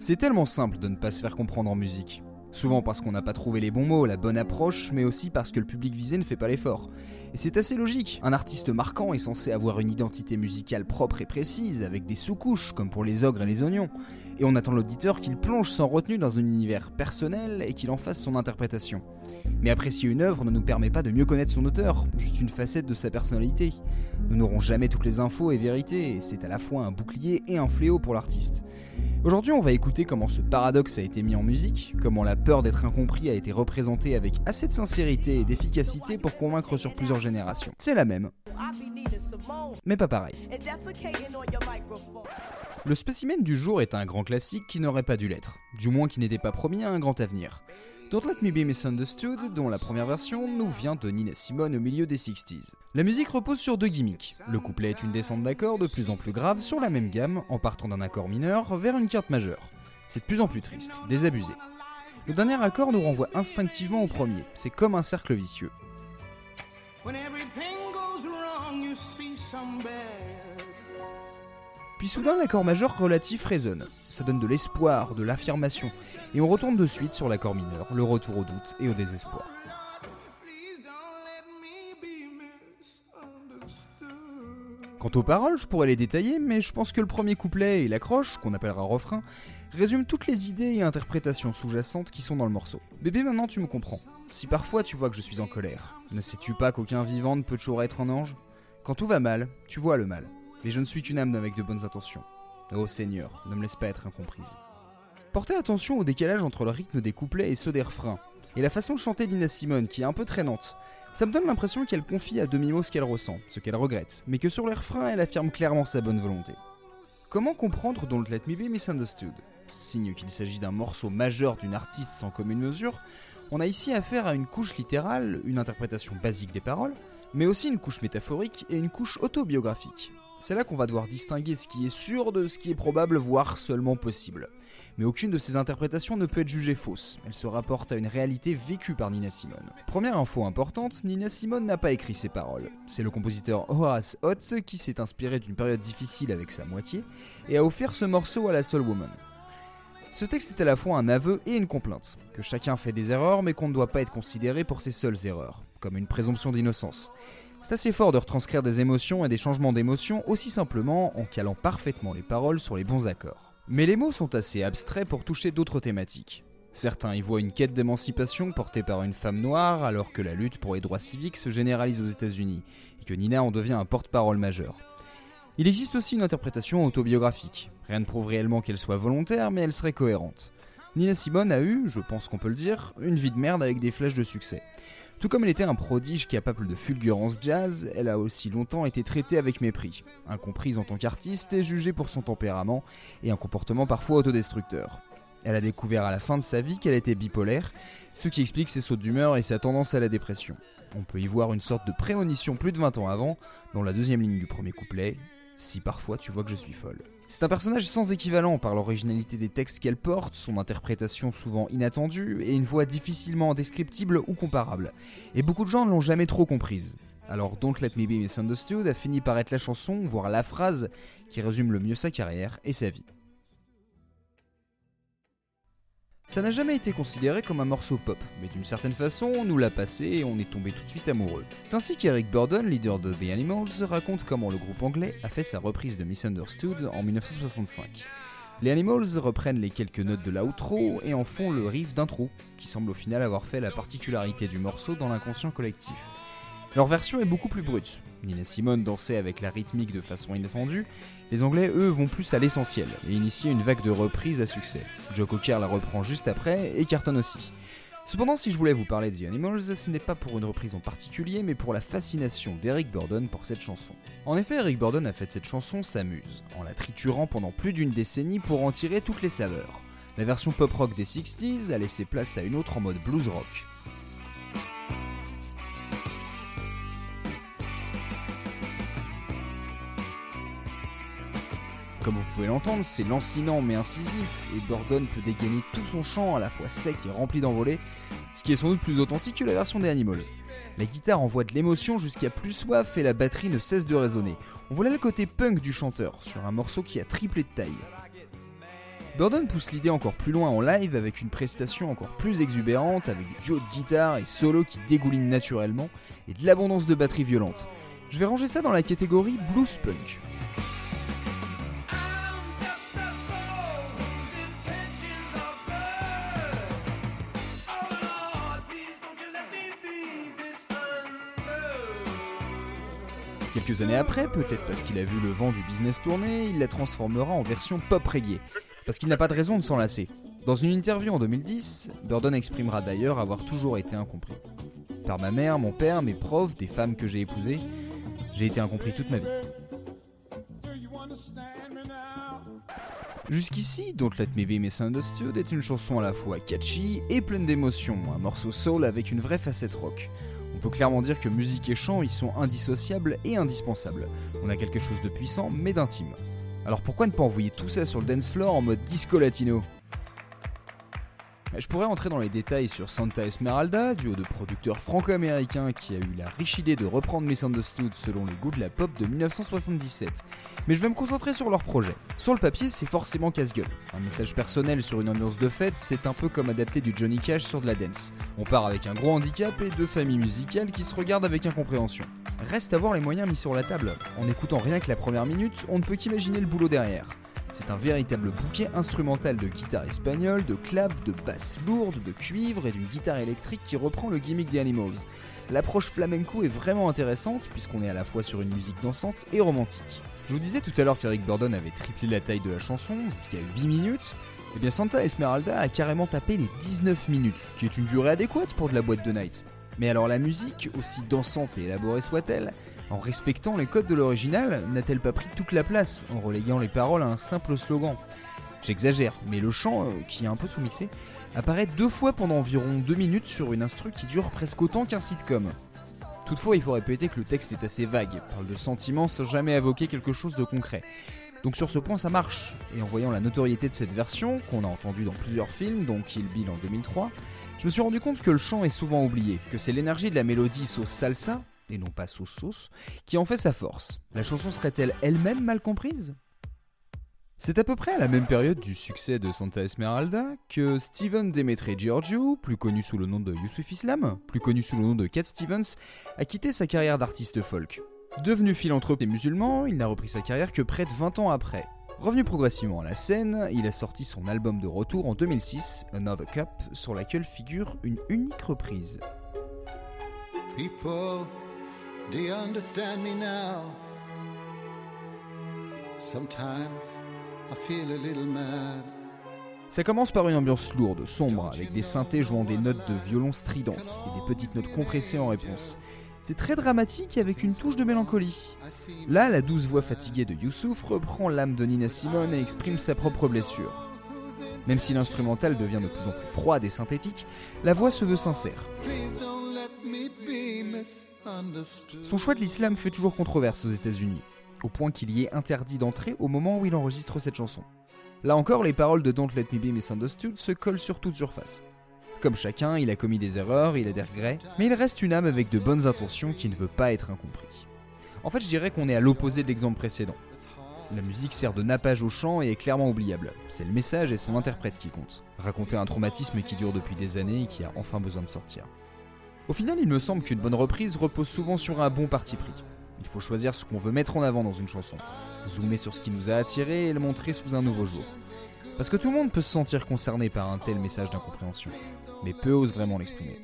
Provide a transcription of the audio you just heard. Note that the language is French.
C'est tellement simple de ne pas se faire comprendre en musique. Souvent parce qu'on n'a pas trouvé les bons mots, la bonne approche, mais aussi parce que le public visé ne fait pas l'effort. Et c'est assez logique, un artiste marquant est censé avoir une identité musicale propre et précise, avec des sous-couches, comme pour les ogres et les oignons. Et on attend l'auditeur qu'il plonge sans retenue dans un univers personnel et qu'il en fasse son interprétation. Mais apprécier une œuvre ne nous permet pas de mieux connaître son auteur, juste une facette de sa personnalité. Nous n'aurons jamais toutes les infos et vérités, et c'est à la fois un bouclier et un fléau pour l'artiste. Aujourd'hui, on va écouter comment ce paradoxe a été mis en musique, comment la peur d'être incompris a été représentée avec assez de sincérité et d'efficacité pour convaincre sur plusieurs générations. C'est la même, mais pas pareil. Le spécimen du jour est un grand classique qui n'aurait pas dû l'être, du moins qui n'était pas promis à un grand avenir. Don't Let Me Be Misunderstood, dont la première version nous vient de Nina Simone au milieu des 60s. La musique repose sur deux gimmicks. Le couplet est une descente d'accords de plus en plus grave sur la même gamme en partant d'un accord mineur vers une carte majeure. C'est de plus en plus triste, désabusé. Le dernier accord nous renvoie instinctivement au premier, c'est comme un cercle vicieux. Puis soudain, l'accord majeur relatif résonne. Ça donne de l'espoir, de l'affirmation. Et on retourne de suite sur l'accord mineur, le retour au doute et au désespoir. Quant aux paroles, je pourrais les détailler, mais je pense que le premier couplet et l'accroche, qu'on appellera refrain, résument toutes les idées et interprétations sous-jacentes qui sont dans le morceau. Bébé, maintenant tu me comprends. Si parfois tu vois que je suis en colère, ne sais-tu pas qu'aucun vivant ne peut toujours être un ange? Quand tout va mal, tu vois le mal. Mais je ne suis qu'une âme avec de bonnes intentions. Oh Seigneur, ne me laisse pas être incomprise. Portez attention au décalage entre le rythme des couplets et ceux des refrains, et la façon de chanter d'Ina Simone qui est un peu traînante. Ça me donne l'impression qu'elle confie à demi-mot ce qu'elle ressent, ce qu'elle regrette, mais que sur les refrains elle affirme clairement sa bonne volonté. Comment comprendre Don't Let Me Be Misunderstood? Signe qu'il s'agit d'un morceau majeur d'une artiste sans commune mesure, on a ici affaire à une couche littérale, une interprétation basique des paroles, mais aussi une couche métaphorique et une couche autobiographique. C'est là qu'on va devoir distinguer ce qui est sûr de ce qui est probable, voire seulement possible. Mais aucune de ces interprétations ne peut être jugée fausse, elle se rapporte à une réalité vécue par Nina Simone. Première info importante, Nina Simone n'a pas écrit ces paroles. C'est le compositeur Horace Hotz qui s'est inspiré d'une période difficile avec sa moitié et a offert ce morceau à la Soul Woman. Ce texte est à la fois un aveu et une complainte, que chacun fait des erreurs mais qu'on ne doit pas être considéré pour ses seules erreurs, comme une présomption d'innocence. C'est assez fort de retranscrire des émotions et des changements d'émotions aussi simplement en calant parfaitement les paroles sur les bons accords. Mais les mots sont assez abstraits pour toucher d'autres thématiques. Certains y voient une quête d'émancipation portée par une femme noire alors que la lutte pour les droits civiques se généralise aux États-Unis et que Nina en devient un porte-parole majeur. Il existe aussi une interprétation autobiographique. Rien ne prouve réellement qu'elle soit volontaire, mais elle serait cohérente. Nina Simone a eu, je pense qu'on peut le dire, une vie de merde avec des flèches de succès. Tout comme elle était un prodige capable de fulgurance jazz, elle a aussi longtemps été traitée avec mépris, incomprise en tant qu'artiste et jugée pour son tempérament et un comportement parfois autodestructeur. Elle a découvert à la fin de sa vie qu'elle était bipolaire, ce qui explique ses sautes d'humeur et sa tendance à la dépression. On peut y voir une sorte de prémonition plus de 20 ans avant, dans la deuxième ligne du premier couplet, si parfois tu vois que je suis folle. C'est un personnage sans équivalent par l'originalité des textes qu'elle porte, son interprétation souvent inattendue et une voix difficilement descriptible ou comparable. Et beaucoup de gens ne l'ont jamais trop comprise. Alors Don't Let Me Be Misunderstood a fini par être la chanson, voire la phrase, qui résume le mieux sa carrière et sa vie. Ça n'a jamais été considéré comme un morceau pop, mais d'une certaine façon, on nous l'a passé et on est tombé tout de suite amoureux. C'est ainsi qu'Eric Burdon, leader de The Animals, raconte comment le groupe anglais a fait sa reprise de Misunderstood en 1965. Les Animals reprennent les quelques notes de l'outro et en font le riff d'intro, qui semble au final avoir fait la particularité du morceau dans l'inconscient collectif. Leur version est beaucoup plus brute. Nina Simone dansait avec la rythmique de façon inattendue. Les Anglais, eux, vont plus à l'essentiel et initient une vague de reprises à succès. Joe Cocker la reprend juste après et cartonne aussi. Cependant, si je voulais vous parler de The Animals, ce n'est pas pour une reprise en particulier, mais pour la fascination d'Eric Burdon pour cette chanson. En effet, Eric Burdon a fait cette chanson s'amuse, en la triturant pendant plus d'une décennie pour en tirer toutes les saveurs. La version pop rock des 60s a laissé place à une autre en mode blues rock. Comme vous pouvez l'entendre, c'est lancinant mais incisif, et Burdon peut dégainer tout son chant à la fois sec et rempli d'envolées, ce qui est sans doute plus authentique que la version des Animals. La guitare envoie de l'émotion jusqu'à plus soif et la batterie ne cesse de résonner. On voit là le côté punk du chanteur, sur un morceau qui a triplé de taille. Burden pousse l'idée encore plus loin en live avec une prestation encore plus exubérante, avec des duos de guitare et solos qui dégoulinent naturellement, et de l'abondance de batterie violente. Je vais ranger ça dans la catégorie blues punk. Quelques années après, peut-être parce qu'il a vu le vent du business tourner, il la transformera en version pop reggae, parce qu'il n'a pas de raison de s'en lasser. Dans une interview en 2010, Burden exprimera d'ailleurs avoir toujours été incompris. Par ma mère, mon père, mes profs, des femmes que j'ai épousées, j'ai été incompris toute ma vie. Jusqu'ici, Don't Let Me Be Misunderstood est une chanson à la fois catchy et pleine d'émotions, un morceau soul avec une vraie facette rock. On peut clairement dire que musique et chant y sont indissociables et indispensables. On a quelque chose de puissant mais d'intime. Alors pourquoi ne pas envoyer tout ça sur le dance floor en mode disco latino? Je pourrais entrer dans les détails sur Santa Esmeralda, duo de producteurs franco-américains qui a eu la riche idée de reprendre Misunderstood selon les goûts de la pop de 1977. Mais je vais me concentrer sur leur projet. Sur le papier, c'est forcément casse-gueule. Un message personnel sur une ambiance de fête, c'est un peu comme adapter du Johnny Cash sur de la dance. On part avec un gros handicap et deux familles musicales qui se regardent avec incompréhension. Reste à voir les moyens mis sur la table. En écoutant rien que la première minute, on ne peut qu'imaginer le boulot derrière. C'est un véritable bouquet instrumental de guitare espagnole, de clap, de basse lourde, de cuivre et d'une guitare électrique qui reprend le gimmick des Animals. L'approche flamenco est vraiment intéressante puisqu'on est à la fois sur une musique dansante et romantique. Je vous disais tout à l'heure qu'Eric Burdon avait triplé la taille de la chanson jusqu'à 8 minutes. Eh bien Santa Esmeralda a carrément tapé les 19 minutes, qui est une durée adéquate pour de la boîte de night. Mais alors la musique, aussi dansante et élaborée soit-elle, en respectant les codes de l'original, n'a-t-elle pas pris toute la place en reléguant les paroles à un simple slogan J'exagère, mais le chant, euh, qui est un peu sous-mixé, apparaît deux fois pendant environ deux minutes sur une instru qui dure presque autant qu'un sitcom. Toutefois, il faut répéter que le texte est assez vague, parle de sentiments sans jamais évoquer quelque chose de concret. Donc sur ce point ça marche, et en voyant la notoriété de cette version, qu'on a entendue dans plusieurs films, dont Kill Bill en 2003, je me suis rendu compte que le chant est souvent oublié, que c'est l'énergie de la mélodie sauce salsa, et non pas sauce sauce, qui en fait sa force. La chanson serait-elle elle-même mal comprise? C'est à peu près à la même période du succès de Santa Esmeralda que Steven Demetre Giorgio, plus connu sous le nom de Yusuf Islam, plus connu sous le nom de Cat Stevens, a quitté sa carrière d'artiste folk. Devenu philanthrope et musulman, il n'a repris sa carrière que près de 20 ans après. Revenu progressivement à la scène, il a sorti son album de retour en 2006, Another Cup, sur laquelle figure une unique reprise. Do you understand me now? Sometimes I feel a little mad. Ça commence par une ambiance lourde, sombre, avec des synthés jouant des notes de violon stridentes et des petites notes compressées en réponse. C'est très dramatique avec une touche de mélancolie. Là, la douce voix fatiguée de Youssouf reprend l'âme de Nina Simone et exprime sa propre blessure. Même si l'instrumental devient de plus en plus froide et synthétique, la voix se veut sincère. Son choix de l'islam fait toujours controverse aux États-Unis, au point qu'il y est interdit d'entrer au moment où il enregistre cette chanson. Là encore, les paroles de Don't Let Me Be Misunderstood se collent sur toute surface. Comme chacun, il a commis des erreurs, il a des regrets, mais il reste une âme avec de bonnes intentions qui ne veut pas être incompris. En fait, je dirais qu'on est à l'opposé de l'exemple précédent. La musique sert de nappage au chant et est clairement oubliable. C'est le message et son interprète qui compte. Raconter un traumatisme qui dure depuis des années et qui a enfin besoin de sortir. Au final, il me semble qu'une bonne reprise repose souvent sur un bon parti pris. Il faut choisir ce qu'on veut mettre en avant dans une chanson, zoomer sur ce qui nous a attiré et le montrer sous un nouveau jour. Parce que tout le monde peut se sentir concerné par un tel message d'incompréhension, mais peu osent vraiment l'exprimer.